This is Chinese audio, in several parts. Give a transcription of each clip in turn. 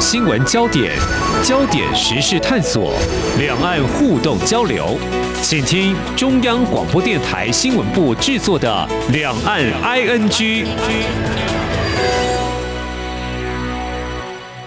新闻焦点，焦点时事探索，两岸互动交流，请听中央广播电台新闻部制作的《两岸 ING》。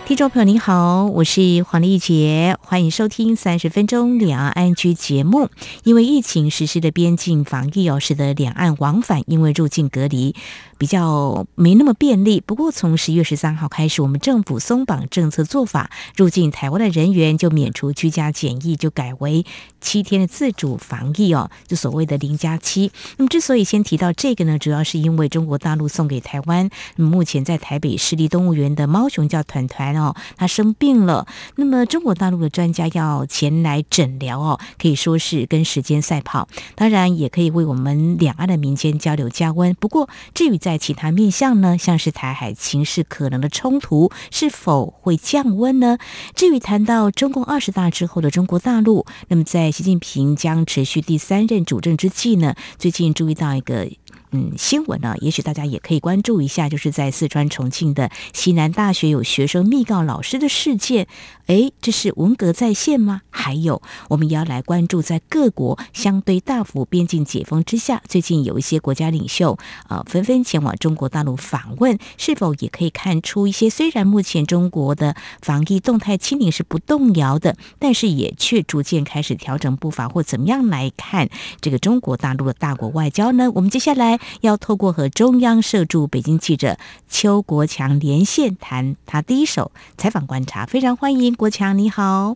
听众朋友您好，我是黄丽杰，欢迎收听三十分钟两岸安居节目。因为疫情实施的边境防疫哦，使得两岸往返因为入境隔离比较没那么便利。不过从十月十三号开始，我们政府松绑政策做法，入境台湾的人员就免除居家检疫，就改为七天的自主防疫哦，就所谓的零加七。那么之所以先提到这个呢，主要是因为中国大陆送给台湾，目前在台北市立动物园的猫熊叫团团。哦，他生病了，那么中国大陆的专家要前来诊疗哦，可以说是跟时间赛跑，当然也可以为我们两岸的民间交流加温。不过，至于在在其他面向呢，像是台海情势可能的冲突是否会降温呢？至于谈到中共二十大之后的中国大陆，那么在习近平将持续第三任主政之际呢，最近注意到一个。嗯，新闻呢，也许大家也可以关注一下，就是在四川重庆的西南大学有学生密告老师的事件。诶，这是文革再现吗？还有，我们也要来关注，在各国相对大幅边境解封之下，最近有一些国家领袖啊，纷纷前往中国大陆访问，是否也可以看出一些？虽然目前中国的防疫动态清零是不动摇的，但是也却逐渐开始调整步伐，或怎么样来看这个中国大陆的大国外交呢？我们接下来要透过和中央社驻北京记者邱国强连线谈他第一手采访观察，非常欢迎。国强你好，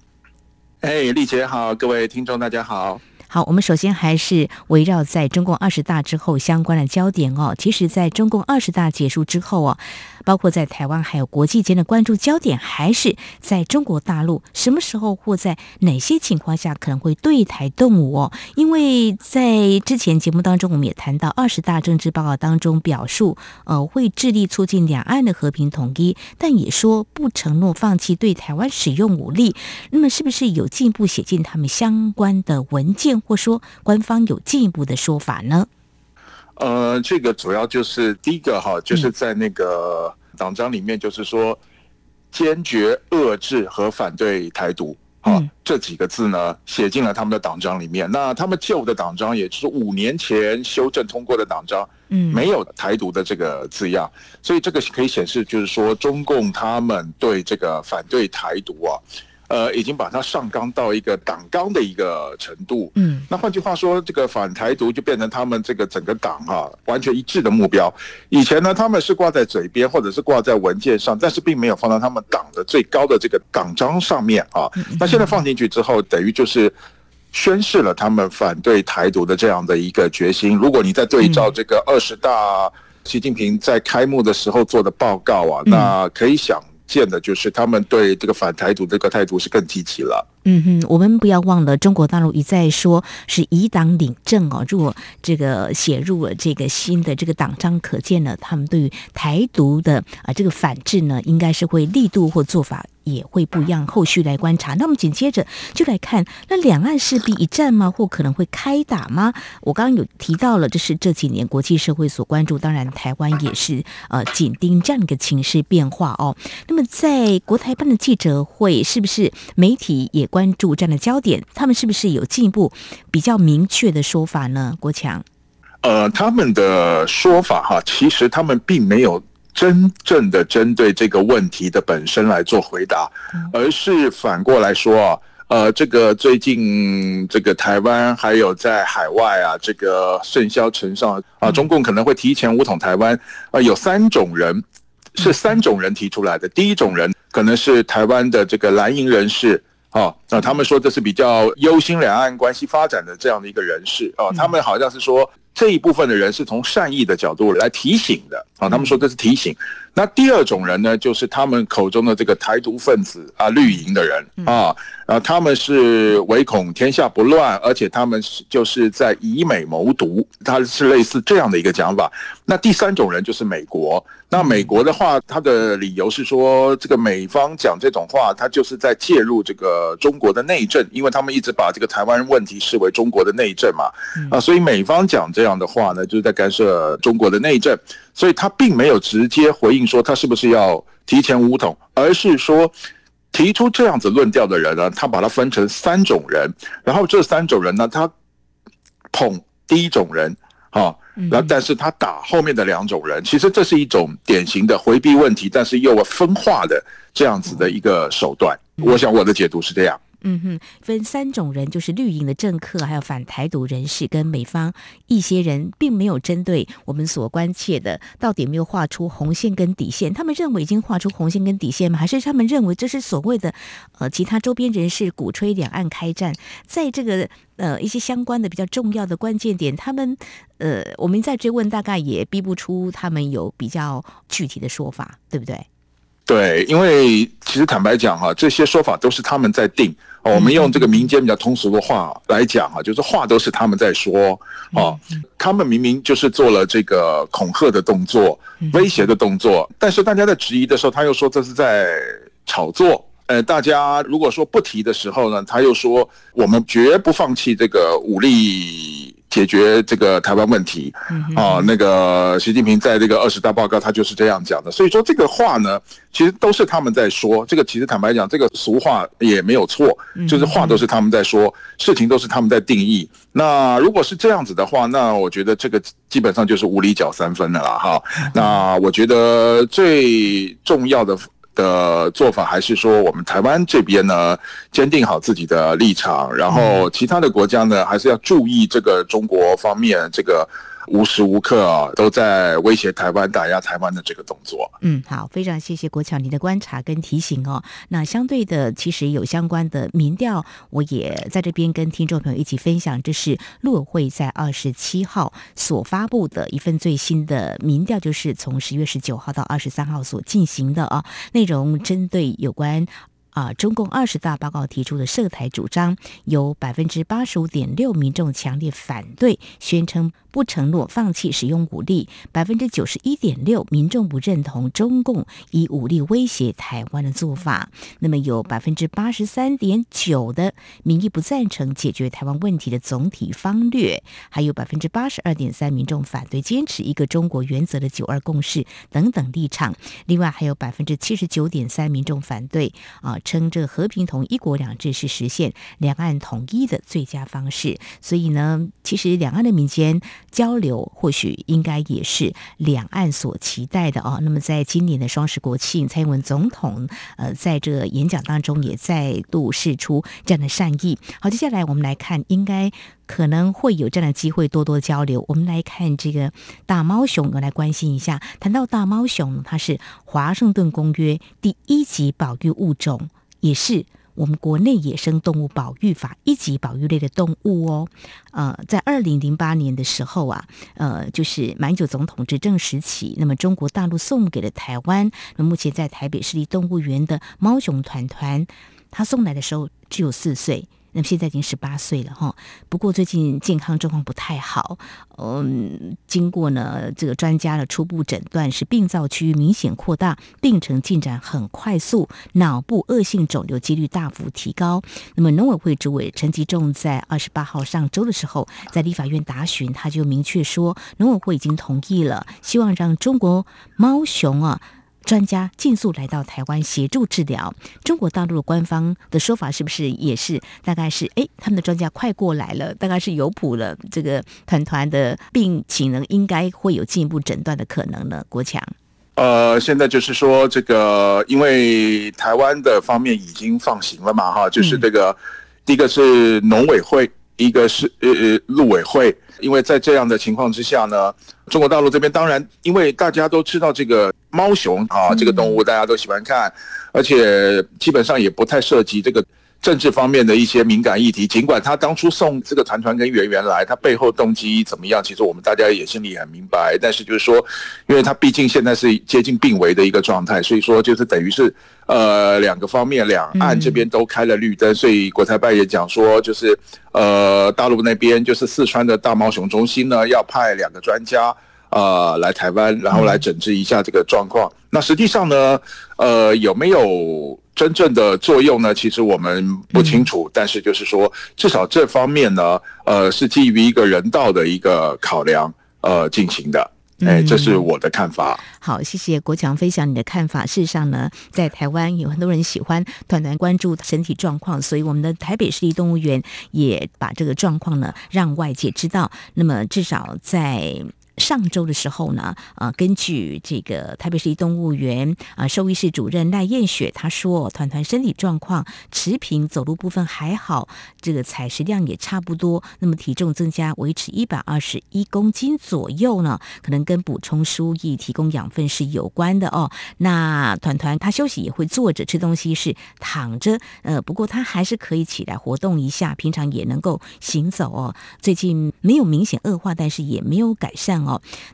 哎，丽姐好，各位听众大家好。好，我们首先还是围绕在中共二十大之后相关的焦点哦。其实，在中共二十大结束之后哦，包括在台湾还有国际间的关注焦点，还是在中国大陆什么时候或在哪些情况下可能会对台动武哦？因为在之前节目当中，我们也谈到二十大政治报告当中表述，呃，会致力促进两岸的和平统一，但也说不承诺放弃对台湾使用武力。那么，是不是有进一步写进他们相关的文件？或说官方有进一步的说法呢？呃，这个主要就是第一个哈，就是在那个党章里面，就是说坚决遏制和反对台独，啊，这几个字呢写进了他们的党章里面。那他们旧的党章，也就是五年前修正通过的党章，嗯，没有台独的这个字样，所以这个可以显示，就是说中共他们对这个反对台独啊。呃，已经把它上纲到一个党纲的一个程度。嗯，那换句话说，这个反台独就变成他们这个整个党啊完全一致的目标。以前呢，他们是挂在嘴边或者是挂在文件上，但是并没有放到他们党的最高的这个党章上面啊。那现在放进去之后，等于就是宣示了他们反对台独的这样的一个决心。如果你再对照这个二十大，习近平在开幕的时候做的报告啊，那可以想。见的就是他们对这个反台独这个态度是更积极了。嗯哼，我们不要忘了，中国大陆一再说是以党领政哦。如果这个写入了这个新的这个党章，可见呢，他们对于台独的啊这个反制呢，应该是会力度或做法。也会不一样，后续来观察。那么紧接着就来看，那两岸势必一战吗？或可能会开打吗？我刚刚有提到了，这是这几年国际社会所关注，当然台湾也是呃紧盯这样一个情势变化哦。那么在国台办的记者会，是不是媒体也注这样的焦点？他们是不是有进一步比较明确的说法呢？国强，呃，他们的说法哈，其实他们并没有。真正的针对这个问题的本身来做回答，而是反过来说啊，呃，这个最近这个台湾还有在海外啊，这个甚嚣尘上啊，中共可能会提前武统台湾啊，有三种人，是三种人提出来的。第一种人可能是台湾的这个蓝营人士啊，那他们说这是比较忧心两岸关系发展的这样的一个人士啊，他们好像是说。这一部分的人是从善意的角度来提醒的啊，他们说这是提醒。那第二种人呢，就是他们口中的这个台独分子啊，绿营的人啊，啊，他们是唯恐天下不乱，而且他们是就是在以美谋独，他是类似这样的一个讲法。那第三种人就是美国。那美国的话，他的理由是说，这个美方讲这种话，他就是在介入这个中国的内政，因为他们一直把这个台湾问题视为中国的内政嘛，啊，所以美方讲这这样的话呢，就是在干涉中国的内政，所以他并没有直接回应说他是不是要提前武统，而是说提出这样子论调的人呢，他把它分成三种人，然后这三种人呢，他捧第一种人，啊，然后但是他打后面的两种人，其实这是一种典型的回避问题，但是又分化的这样子的一个手段。我想我的解读是这样。嗯哼，分三种人，就是绿营的政客，还有反台独人士，跟美方一些人，并没有针对我们所关切的，到底有没有画出红线跟底线？他们认为已经画出红线跟底线吗？还是他们认为这是所谓的呃其他周边人士鼓吹两岸开战？在这个呃一些相关的比较重要的关键点，他们呃我们在追问，大概也逼不出他们有比较具体的说法，对不对？对，因为其实坦白讲哈，这些说法都是他们在定。我们用这个民间比较通俗的话来讲哈，就是话都是他们在说啊。他们明明就是做了这个恐吓的动作、威胁的动作，但是大家在质疑的时候，他又说这是在炒作。呃，大家如果说不提的时候呢，他又说我们绝不放弃这个武力。解决这个台湾问题啊，那个习近平在这个二十大报告，他就是这样讲的。所以说这个话呢，其实都是他们在说。这个其实坦白讲，这个俗话也没有错，就是话都是他们在说，事情都是他们在定义。那如果是这样子的话，那我觉得这个基本上就是无理搅三分的了哈。那我觉得最重要的。的做法还是说，我们台湾这边呢，坚定好自己的立场，然后其他的国家呢，还是要注意这个中国方面这个。无时无刻啊，都在威胁台湾、打压台湾的这个动作。嗯，好，非常谢谢国强您的观察跟提醒哦。那相对的，其实有相关的民调，我也在这边跟听众朋友一起分享。这是陆委会在二十七号所发布的一份最新的民调，就是从十月十九号到二十三号所进行的啊，内容针对有关。啊，中共二十大报告提出的涉台主张，有百分之八十五点六民众强烈反对，宣称不承诺放弃使用武力；百分之九十一点六民众不认同中共以武力威胁台湾的做法。那么有百分之八十三点九的民意不赞成解决台湾问题的总体方略，还有百分之八十二点三民众反对坚持一个中国原则的九二共识等等立场。另外还有百分之七十九点三民众反对啊。称这和平统一国两制是实现两岸统一的最佳方式，所以呢，其实两岸的民间交流或许应该也是两岸所期待的哦。那么，在今年的双十国庆，蔡英文总统呃在这演讲当中也再度释出这样的善意。好，接下来我们来看，应该可能会有这样的机会多多交流。我们来看这个大猫熊，我来关心一下。谈到大猫熊，它是华盛顿公约第一级保育物种。也是我们国内野生动物保育法一级保育类的动物哦。呃，在二零零八年的时候啊，呃，就是满九总统执政时期，那么中国大陆送给了台湾。那目前在台北市立动物园的猫熊团团，他送来的时候只有四岁。那么现在已经十八岁了哈，不过最近健康状况不太好。嗯，经过呢这个专家的初步诊断是病灶区域明显扩大，病程进展很快速，脑部恶性肿瘤几率大幅提高。那么农委会主委陈吉仲在二十八号上周的时候，在立法院答询，他就明确说，农委会已经同意了，希望让中国猫熊啊。专家尽速来到台湾协助治疗。中国大陆的官方的说法是不是也是大概是哎，他们的专家快过来了，大概是有谱了。这个团团的病情呢，应该会有进一步诊断的可能呢？国强，呃，现在就是说这个，因为台湾的方面已经放行了嘛，哈，就是这个，嗯、第一个是农委会，一个是呃呃陆委会。因为在这样的情况之下呢，中国大陆这边当然，因为大家都知道这个猫熊啊，这个动物大家都喜欢看，而且基本上也不太涉及这个。政治方面的一些敏感议题，尽管他当初送这个团团跟圆圆来，他背后动机怎么样，其实我们大家也心里很明白。但是就是说，因为他毕竟现在是接近病危的一个状态，所以说就是等于是呃两个方面，两岸这边都开了绿灯，所以国台办也讲说，就是呃大陆那边就是四川的大猫熊中心呢，要派两个专家。呃来台湾，然后来整治一下这个状况。那实际上呢，呃，有没有真正的作用呢？其实我们不清楚。但是就是说，至少这方面呢，呃，是基于一个人道的一个考量呃进行的。哎，这是我的看法。嗯、好，谢谢国强分享你的看法。事实上呢，在台湾有很多人喜欢团团关注身体状况，所以我们的台北市立动物园也把这个状况呢让外界知道。那么至少在。上周的时候呢，呃，根据这个台北市动物园啊，兽医室主任赖燕雪她说，团团身体状况持平，走路部分还好，这个采食量也差不多，那么体重增加维持一百二十一公斤左右呢，可能跟补充输液、提供养分是有关的哦。那团团他休息也会坐着吃东西，是躺着，呃，不过他还是可以起来活动一下，平常也能够行走哦。最近没有明显恶化，但是也没有改善。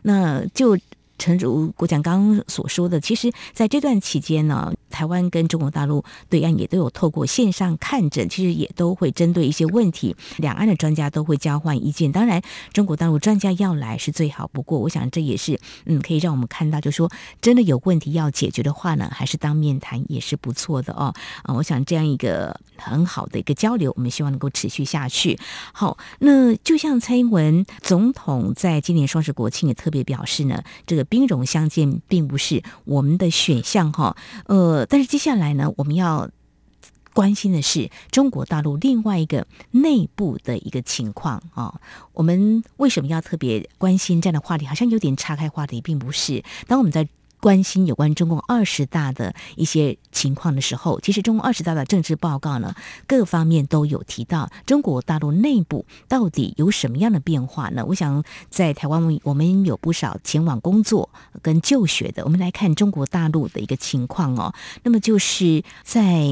那就诚如国强刚刚所说的，其实在这段期间呢。台湾跟中国大陆对岸也都有透过线上看诊，其实也都会针对一些问题，两岸的专家都会交换意见。当然，中国大陆专家要来是最好不过。我想这也是嗯，可以让我们看到，就说真的有问题要解决的话呢，还是当面谈也是不错的哦。啊，我想这样一个很好的一个交流，我们希望能够持续下去。好，那就像蔡英文总统在今年双十国庆也特别表示呢，这个兵戎相见并不是我们的选项哈，呃。但是接下来呢，我们要关心的是中国大陆另外一个内部的一个情况啊。我们为什么要特别关心这样的话题？好像有点岔开话题，并不是。当我们在关心有关中共二十大的一些情况的时候，其实中共二十大的政治报告呢，各方面都有提到中国大陆内部到底有什么样的变化呢？我想在台湾，我们有不少前往工作跟就学的，我们来看中国大陆的一个情况哦。那么就是在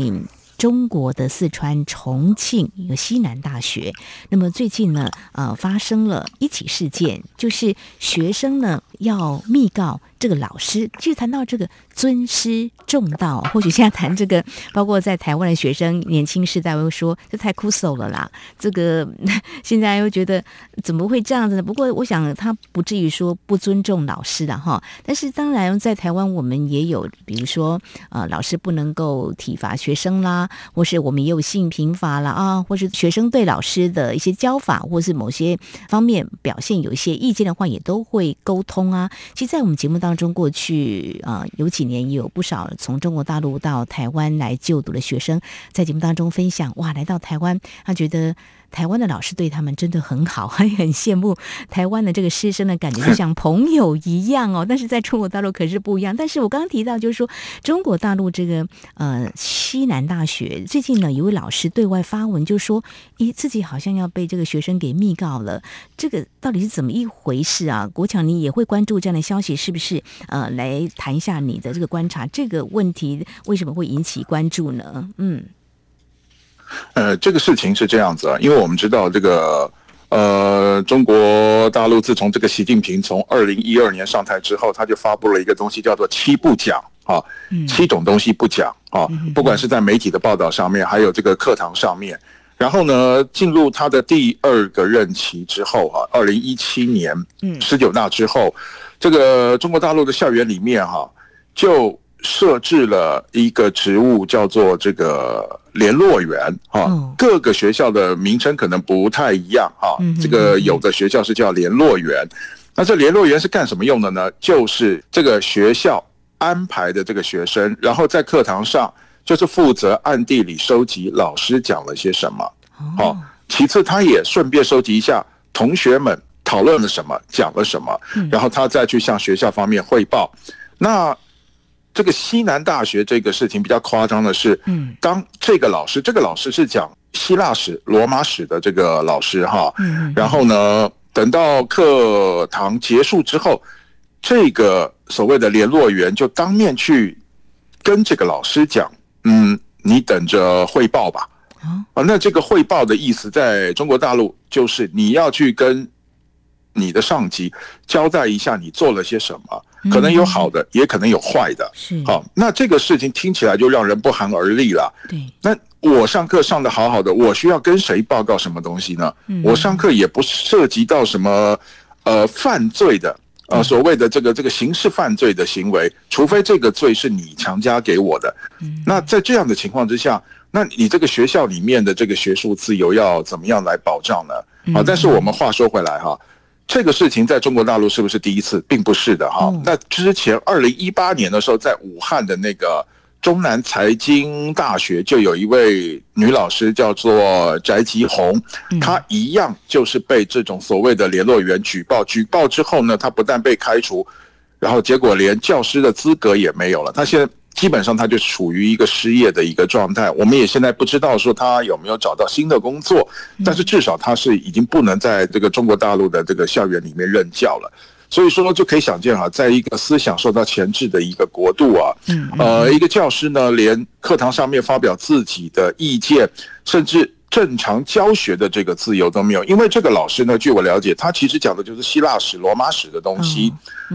中国的四川重庆一个西南大学，那么最近呢，呃，发生了一起事件，就是学生呢要密告。这个老师，其实谈到这个尊师重道，或许现在谈这个，包括在台湾的学生年轻世代会说，这太酷手了啦。这个 现在又觉得怎么会这样子呢？不过我想他不至于说不尊重老师的哈。但是当然在台湾我们也有，比如说呃，老师不能够体罚学生啦，或是我们也有性平法啦啊，或是学生对老师的一些教法，或是某些方面表现有一些意见的话，也都会沟通啊。其实，在我们节目当。当中过去啊，有几年也有不少从中国大陆到台湾来就读的学生，在节目当中分享，哇，来到台湾，他觉得。台湾的老师对他们真的很好，还 很羡慕台湾的这个师生的感觉，就像朋友一样哦。但是在中国大陆可是不一样。但是我刚刚提到，就是说中国大陆这个呃西南大学最近呢，一位老师对外发文，就说，咦，自己好像要被这个学生给密告了。这个到底是怎么一回事啊？国强，你也会关注这样的消息，是不是？呃，来谈一下你的这个观察，这个问题为什么会引起关注呢？嗯。呃，这个事情是这样子啊，因为我们知道这个呃，中国大陆自从这个习近平从二零一二年上台之后，他就发布了一个东西叫做“七不讲”啊，七种东西不讲啊，不管是在媒体的报道上面，还有这个课堂上面。然后呢，进入他的第二个任期之后啊，二零一七年十九大之后，这个中国大陆的校园里面哈，就设置了一个职务叫做这个。联络员啊，各个学校的名称可能不太一样啊。这个有的学校是叫联络员，那这联络员是干什么用的呢？就是这个学校安排的这个学生，然后在课堂上就是负责暗地里收集老师讲了些什么。好，其次他也顺便收集一下同学们讨论了什么，讲了什么，然后他再去向学校方面汇报。那这个西南大学这个事情比较夸张的是，嗯，当这个老师，这个老师是讲希腊史、罗马史的这个老师哈，嗯，然后呢，等到课堂结束之后，这个所谓的联络员就当面去跟这个老师讲，嗯，你等着汇报吧，啊，那这个汇报的意思，在中国大陆就是你要去跟你的上级交代一下你做了些什么。可能有好的，也可能有坏的。是好，那这个事情听起来就让人不寒而栗了。对，那我上课上得好好的，我需要跟谁报告什么东西呢？我上课也不涉及到什么呃犯罪的呃，所谓的这个这个刑事犯罪的行为，除非这个罪是你强加给我的，那在这样的情况之下，那你这个学校里面的这个学术自由要怎么样来保障呢？啊，但是我们话说回来哈，这个事情在中国大陆是不是第一次，并不是的哈。那之前二零一八年的时候，在武汉的那个。中南财经大学就有一位女老师叫做翟吉红，她一样就是被这种所谓的联络员举报，举报之后呢，她不但被开除，然后结果连教师的资格也没有了。她现在基本上他就处于一个失业的一个状态。我们也现在不知道说他有没有找到新的工作，但是至少他是已经不能在这个中国大陆的这个校园里面任教了。所以说就可以想见哈，在一个思想受到钳制的一个国度啊，呃，一个教师呢，连课堂上面发表自己的意见，甚至。正常教学的这个自由都没有，因为这个老师呢，据我了解，他其实讲的就是希腊史、罗马史的东西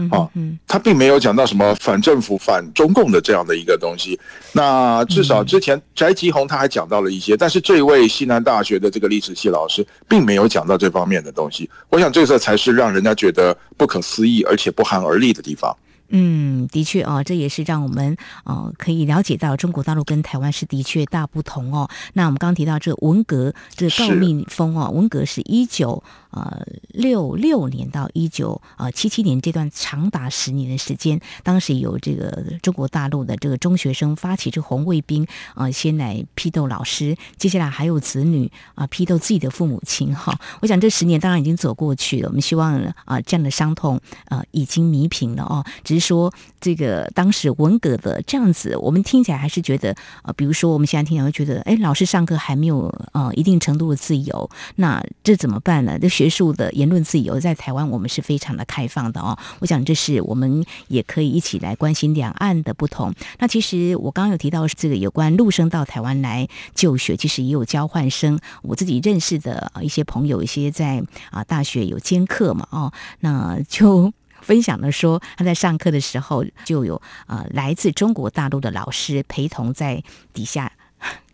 啊，他并没有讲到什么反政府、反中共的这样的一个东西。那至少之前翟吉红他还讲到了一些，但是这位西南大学的这个历史系老师并没有讲到这方面的东西。我想这个才是让人家觉得不可思议而且不寒而栗的地方。嗯，的确哦，这也是让我们呃可以了解到中国大陆跟台湾是的确大不同哦。那我们刚刚提到这个文革，这个告密风哦，文革是一九。呃，六六年到一九呃七七年这段长达十年的时间，当时有这个中国大陆的这个中学生发起这红卫兵啊、呃，先来批斗老师，接下来还有子女啊、呃、批斗自己的父母亲哈。我想这十年当然已经走过去了，我们希望啊、呃、这样的伤痛啊、呃、已经弥平了哦。只说这个当时文革的这样子，我们听起来还是觉得啊、呃，比如说我们现在听起来会觉得，哎，老师上课还没有呃一定程度的自由，那这怎么办呢？这学术的言论自由在台湾，我们是非常的开放的哦。我想这是我们也可以一起来关心两岸的不同。那其实我刚刚有提到这个有关陆生到台湾来就学，其实也有交换生。我自己认识的一些朋友，一些在啊大学有兼课嘛哦，那就分享的说他在上课的时候就有啊来自中国大陆的老师陪同在底下。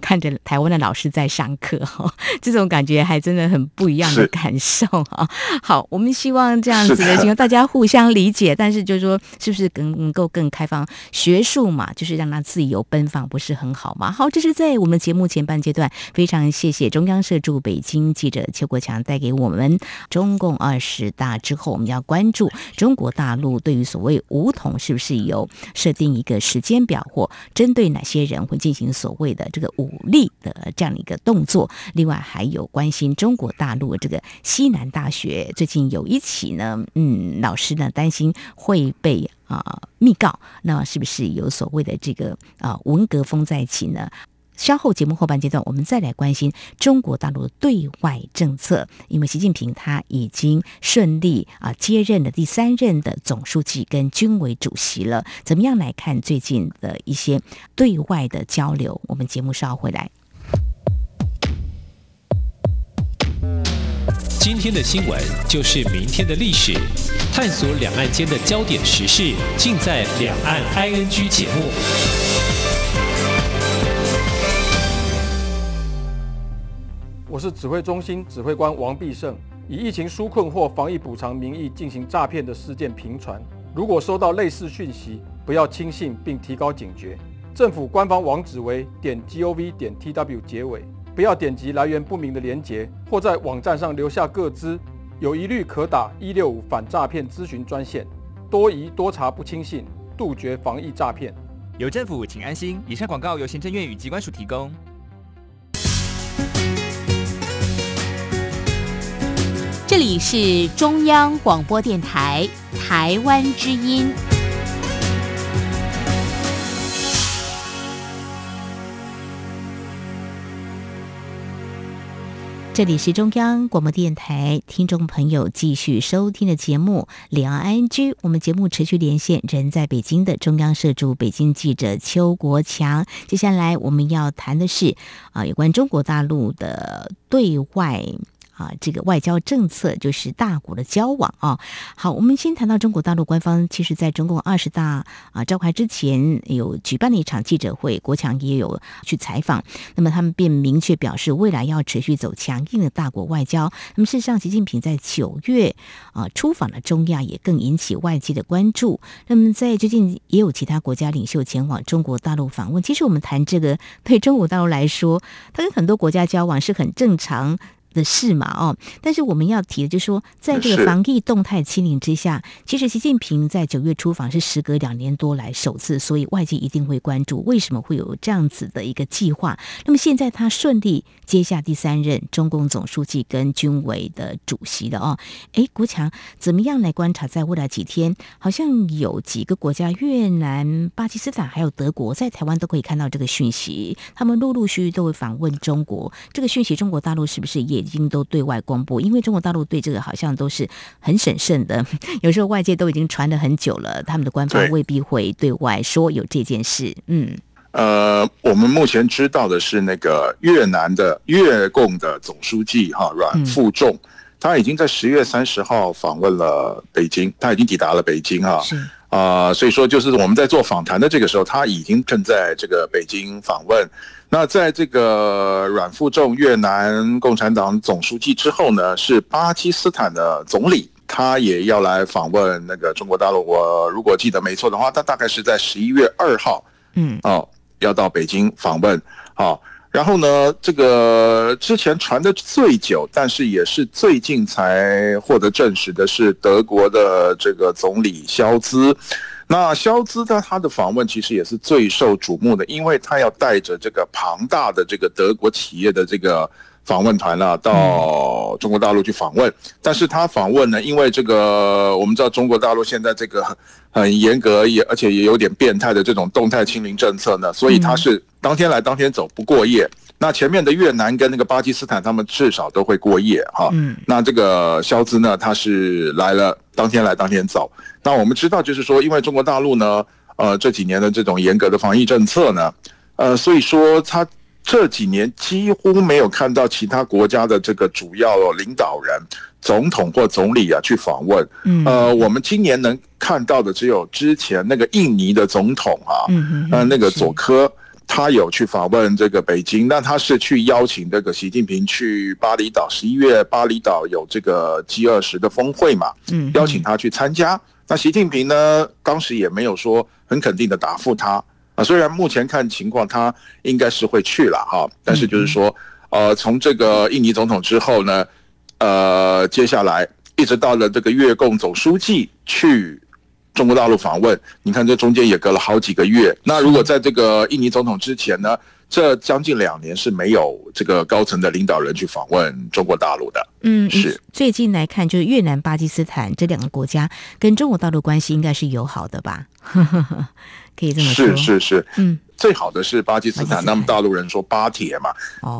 看着台湾的老师在上课 哈，这种感觉还真的很不一样的感受 哈。好，我们希望这样子的情况 大家互相理解，但是就是说，是不是更能够更开放学术嘛？就是让他自由奔放，不是很好吗？好，这是在我们节目前半阶段，非常谢谢中央社驻北京记者邱国强带给我们中共二十大之后，我们要关注中国大陆对于所谓武统是不是有设定一个时间表，或针对哪些人会进行所谓的这个武。力的这样一个动作，另外还有关心中国大陆这个西南大学最近有一起呢，嗯，老师呢担心会被啊、密告，那是不是有所谓的这个啊、文革风在起呢？稍后节目后半阶段，我们再来关心中国大陆的对外政策，因为习近平他已经顺利啊接任了第三任的总书记跟军委主席了。怎么样来看最近的一些对外的交流？我们节目稍后回来。今天的新闻就是明天的历史，探索两岸间的焦点时事，尽在《两岸 ING》节目。我是指挥中心指挥官王必胜。以疫情纾困或防疫补偿名义进行诈骗的事件频传，如果收到类似讯息，不要轻信并提高警觉。政府官方网址为点 gov 点 tw 结尾，不要点击来源不明的连结，或在网站上留下个资，有疑虑可打一六五反诈骗咨询专线。多疑多查不轻信，杜绝防疫诈骗。有政府，请安心。以上广告由行政院与机关署提供。这里是中央广播电台台湾之音。这里是中央广播电台，听众朋友继续收听的节目《两岸 ING》。我们节目持续连线人在北京的中央社驻北京记者邱国强。接下来我们要谈的是啊，有关中国大陆的对外。啊，这个外交政策就是大国的交往啊。好，我们先谈到中国大陆官方，其实在中共二十大啊召开之前，有举办了一场记者会，国强也有去采访。那么他们便明确表示，未来要持续走强硬的大国外交。那么事实上，习近平在九月啊出访了中亚，也更引起外界的关注。那么在最近也有其他国家领袖前往中国大陆访问。其实我们谈这个，对中国大陆来说，他跟很多国家交往是很正常的事嘛，哦，但是我们要提的就是说，在这个防疫动态清零之下，其实习近平在九月出访是时隔两年多来首次，所以外界一定会关注为什么会有这样子的一个计划。那么现在他顺利接下第三任中共总书记跟军委的主席了哦，哎，国强怎么样来观察？在未来几天，好像有几个国家，越南、巴基斯坦还有德国，在台湾都可以看到这个讯息，他们陆陆续续都会访问中国。这个讯息，中国大陆是不是也？已经都对外公布，因为中国大陆对这个好像都是很审慎的，有时候外界都已经传了很久了，他们的官方未必会对外说有这件事。嗯，呃，我们目前知道的是，那个越南的越共的总书记哈阮富仲，嗯、他已经在十月三十号访问了北京，他已经抵达了北京哈。是啊、呃，所以说就是我们在做访谈的这个时候，他已经正在这个北京访问。那在这个阮富仲越南共产党总书记之后呢，是巴基斯坦的总理，他也要来访问那个中国大陆。我如果记得没错的话，他大概是在十一月二号，嗯，哦，要到北京访问。好，然后呢，这个之前传的最久，但是也是最近才获得证实的是德国的这个总理肖兹。那肖兹他他的访问其实也是最受瞩目的，因为他要带着这个庞大的这个德国企业的这个访问团呢，到中国大陆去访问。但是他访问呢，因为这个我们知道中国大陆现在这个很严格也而且也有点变态的这种动态清零政策呢，所以他是当天来当天走，不过夜。那前面的越南跟那个巴基斯坦，他们至少都会过夜哈。嗯。那这个肖兹呢，他是来了，当天来当天走。那我们知道，就是说，因为中国大陆呢，呃，这几年的这种严格的防疫政策呢，呃，所以说他这几年几乎没有看到其他国家的这个主要领导人、总统或总理啊去访问。嗯。呃，我们今年能看到的只有之前那个印尼的总统啊，嗯嗯，呃，那个佐科。他有去访问这个北京，那他是去邀请这个习近平去巴厘岛，十一月巴厘岛有这个 G 二十的峰会嘛，嗯，邀请他去参加。那习近平呢，当时也没有说很肯定的答复他啊，虽然目前看情况他应该是会去了哈，但是就是说，呃，从这个印尼总统之后呢，呃，接下来一直到了这个越共总书记去。中国大陆访问，你看这中间也隔了好几个月。那如果在这个印尼总统之前呢，这将近两年是没有这个高层的领导人去访问中国大陆的。嗯，是。最近来看，就是越南、巴基斯坦这两个国家跟中国大陆关系应该是友好的吧？可以这么说。是是是，嗯。最好的是巴基斯坦，那么大陆人说巴铁嘛，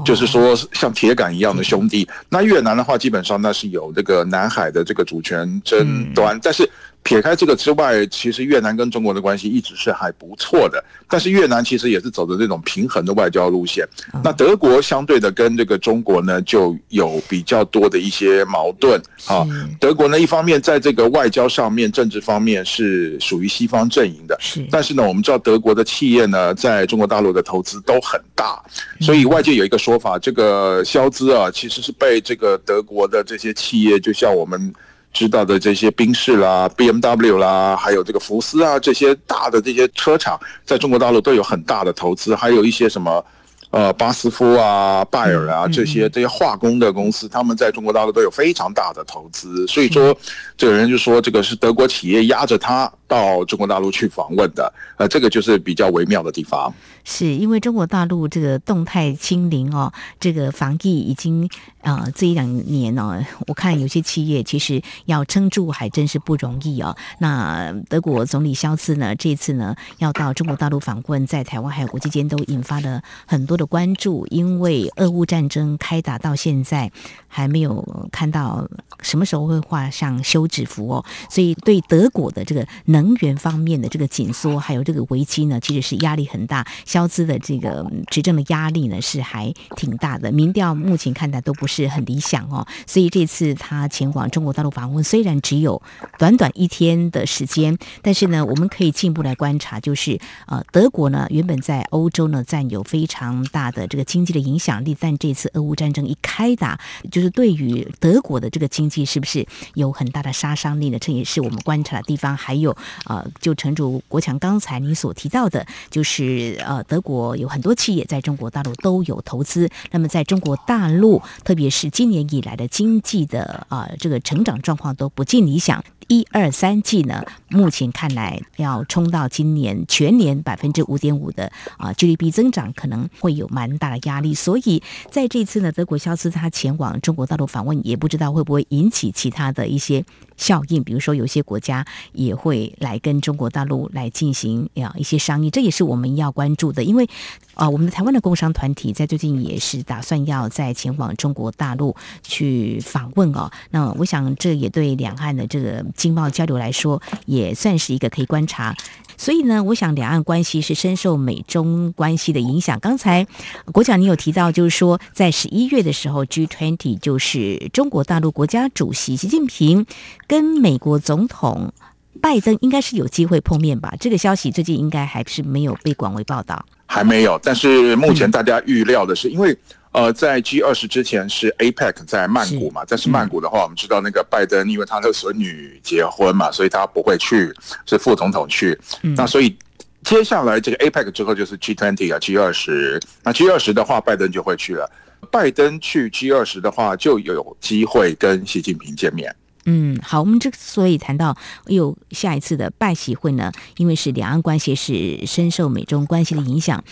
就是说像铁杆一样的兄弟。那越南的话，基本上那是有这个南海的这个主权争端，但是。撇开这个之外，其实越南跟中国的关系一直是还不错的。但是越南其实也是走的这种平衡的外交路线。那德国相对的跟这个中国呢，就有比较多的一些矛盾啊。德国呢，一方面在这个外交上面、政治方面是属于西方阵营的，但是呢，我们知道德国的企业呢，在中国大陆的投资都很大，所以外界有一个说法，这个肖资啊，其实是被这个德国的这些企业，就像我们。知道的这些宾士啦、BMW 啦，还有这个福斯啊，这些大的这些车厂，在中国大陆都有很大的投资，还有一些什么，呃，巴斯夫啊、拜耳啊这些这些化工的公司，他们在中国大陆都有非常大的投资，所以说，这个人就说这个是德国企业压着他到中国大陆去访问的，呃，这个就是比较微妙的地方。是因为中国大陆这个动态清零哦，这个防疫已经啊、这一两年哦，我看有些企业其实要撑住还真是不容易哦。那德国总理肖兹呢，这次呢要到中国大陆访问，在台湾还有国际间都引发了很多的关注，因为俄乌战争开打到现在，还没有看到什么时候会画上休止符哦，所以对德国的这个能源方面的这个紧缩，还有这个危机呢，其实是压力很大。萧兹的这个执政的压力呢，是还挺大的。民调目前看来都不是很理想哦，所以这次他前往中国大陆访问，虽然只有短短一天的时间，但是呢，我们可以进一步来观察，就是呃，德国呢原本在欧洲呢占有非常大的这个经济的影响力，但这次俄乌战争一开打，就是对于德国的这个经济是不是有很大的杀伤力呢？这也是我们观察的地方。还有，呃，就城主国强刚才你所提到的，就是呃，德国有很多企业在中国大陆都有投资。那么，在中国大陆，特别是今年以来的经济的啊、这个成长状况都不尽理想。一二三季呢，目前看来要冲到今年全年百分之五点五的啊 GDP 增长，可能会有蛮大的压力。所以在这次呢，德国肖斯他前往中国大陆访问，也不知道会不会引起其他的一些效应，比如说有些国家也会来跟中国大陆来进行呀一些商议，这也是我们要关注的。因为啊，我们的台湾的工商团体在最近也是打算要再前往中国大陆去访问哦。那我想这也对两岸的这个。经贸交流来说，也也算是一个可以观察。所以呢，我想两岸关系是深受美中关系的影响。刚才国强你有提到，就是说在十一月的时候，G20 就是中国大陆国家主席习近平跟美国总统拜登应该是有机会碰面吧？这个消息最近应该还是没有被广为报道，还没有。但是目前大家预料的是，因为。呃，在 G 二十之前是 APEC 在曼谷嘛，但是曼谷的话，我们知道那个拜登因为他的孙女结婚嘛，所以他不会去，是副总统去。那所以接下来这个 APEC 之后就是 G 20啊，G 二十。那 G 二十的话，拜登就会去了。拜登去 G 二十的话，就有机会跟习近平见面。嗯，好，我们之所以谈到有下一次的拜习会呢，因为是两岸关系是深受美中关系的影响。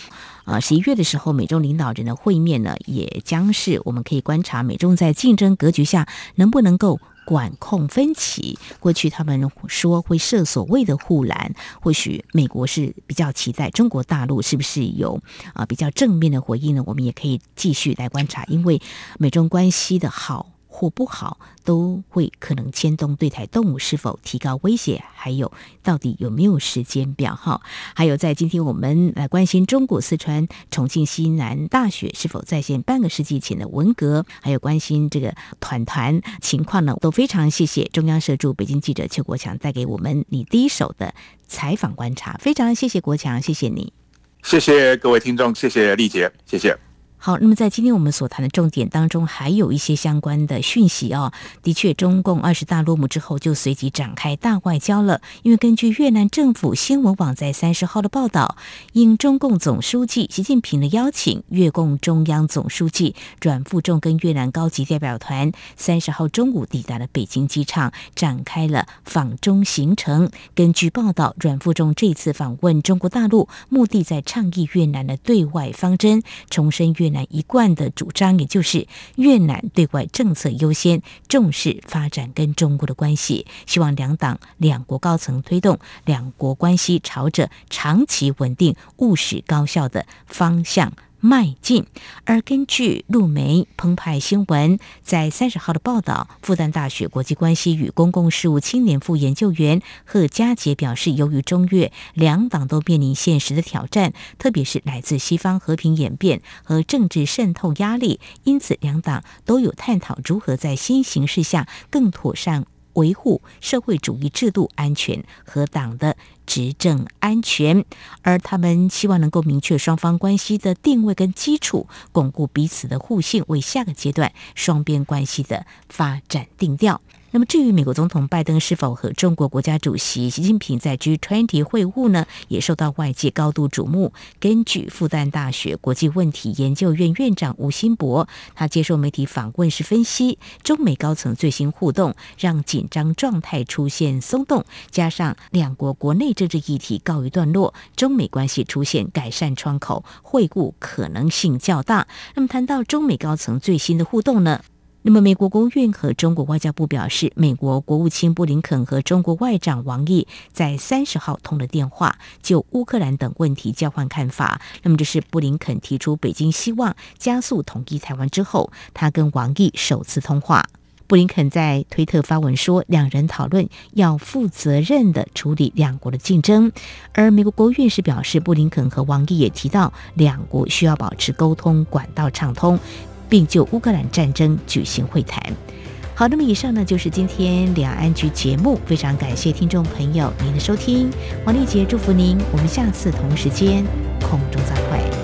啊，十一月的时候，美中领导人的会面呢，也将是我们可以观察美中在竞争格局下能不能够管控分歧。过去他们说会设所谓的护栏，或许美国是比较期待中国大陆是不是有啊比较正面的回应呢？我们也可以继续来观察，因为美中关系的好。或不好，都会可能牵动对台动武是否提高威胁，还有到底有没有时间表哈？还有在今天我们来关心中国四川重庆西南大学是否再现半个世纪前的文革，还有关心这个团团情况呢，都非常谢谢中央社驻北京记者邱国强带给我们你第一手的采访观察，非常谢谢国强，谢谢你，谢谢各位听众，谢谢丽姐，谢谢。好，那么在今天我们所谈的重点当中，还有一些相关的讯息哦。的确，中共二十大落幕之后，就随即展开大外交了。因为根据越南政府新闻网在三十号的报道，应中共总书记习近平的邀请，越共中央总书记阮富仲跟越南高级代表团三十号中午抵达了北京机场，展开了访中行程。根据报道，阮富仲这次访问中国大陆，目的在倡议越南的对外方针，重申越。南一贯的主张，也就是越南对外政策优先，重视发展跟中国的关系，希望两党两国高层推动两国关系朝着长期稳定、务实高效的方向。迈进。而根据陆媒澎湃新闻在三十号的报道，复旦大学国际关系与公共事务青年副研究员贺佳杰表示，由于中越两党都面临现实的挑战，特别是来自西方和平演变和政治渗透压力，因此两党都有探讨如何在新形势下更妥善。维护社会主义制度安全和党的执政安全，而他们希望能够明确双方关系的定位跟基础，巩固彼此的互信，为下个阶段双边关系的发展定调。那么，至于美国总统拜登是否和中国国家主席习近平在 G20 会晤呢？也受到外界高度瞩目。根据复旦大学国际问题研究院院长吴新博，他接受媒体访问时分析，中美高层最新互动让紧张状态出现松动，加上两国国内政治议题告一段落，中美关系出现改善窗口，会晤可能性较大。那么，谈到中美高层最新的互动呢？那么，美国国务院和中国外交部表示，美国国务卿布林肯和中国外长王毅在三十号通了电话，就乌克兰等问题交换看法。那么，这是布林肯提出北京希望加速统一台湾之后，他跟王毅首次通话。布林肯在推特发文说，两人讨论要负责任地处理两国的竞争。而美国国务院是表示，布林肯和王毅也提到，两国需要保持沟通管道畅通。并就乌克兰战争举行会谈。好，那么以上呢就是今天两岸局节目，非常感谢听众朋友您的收听，王丽杰祝福您，我们下次同时间空中再会。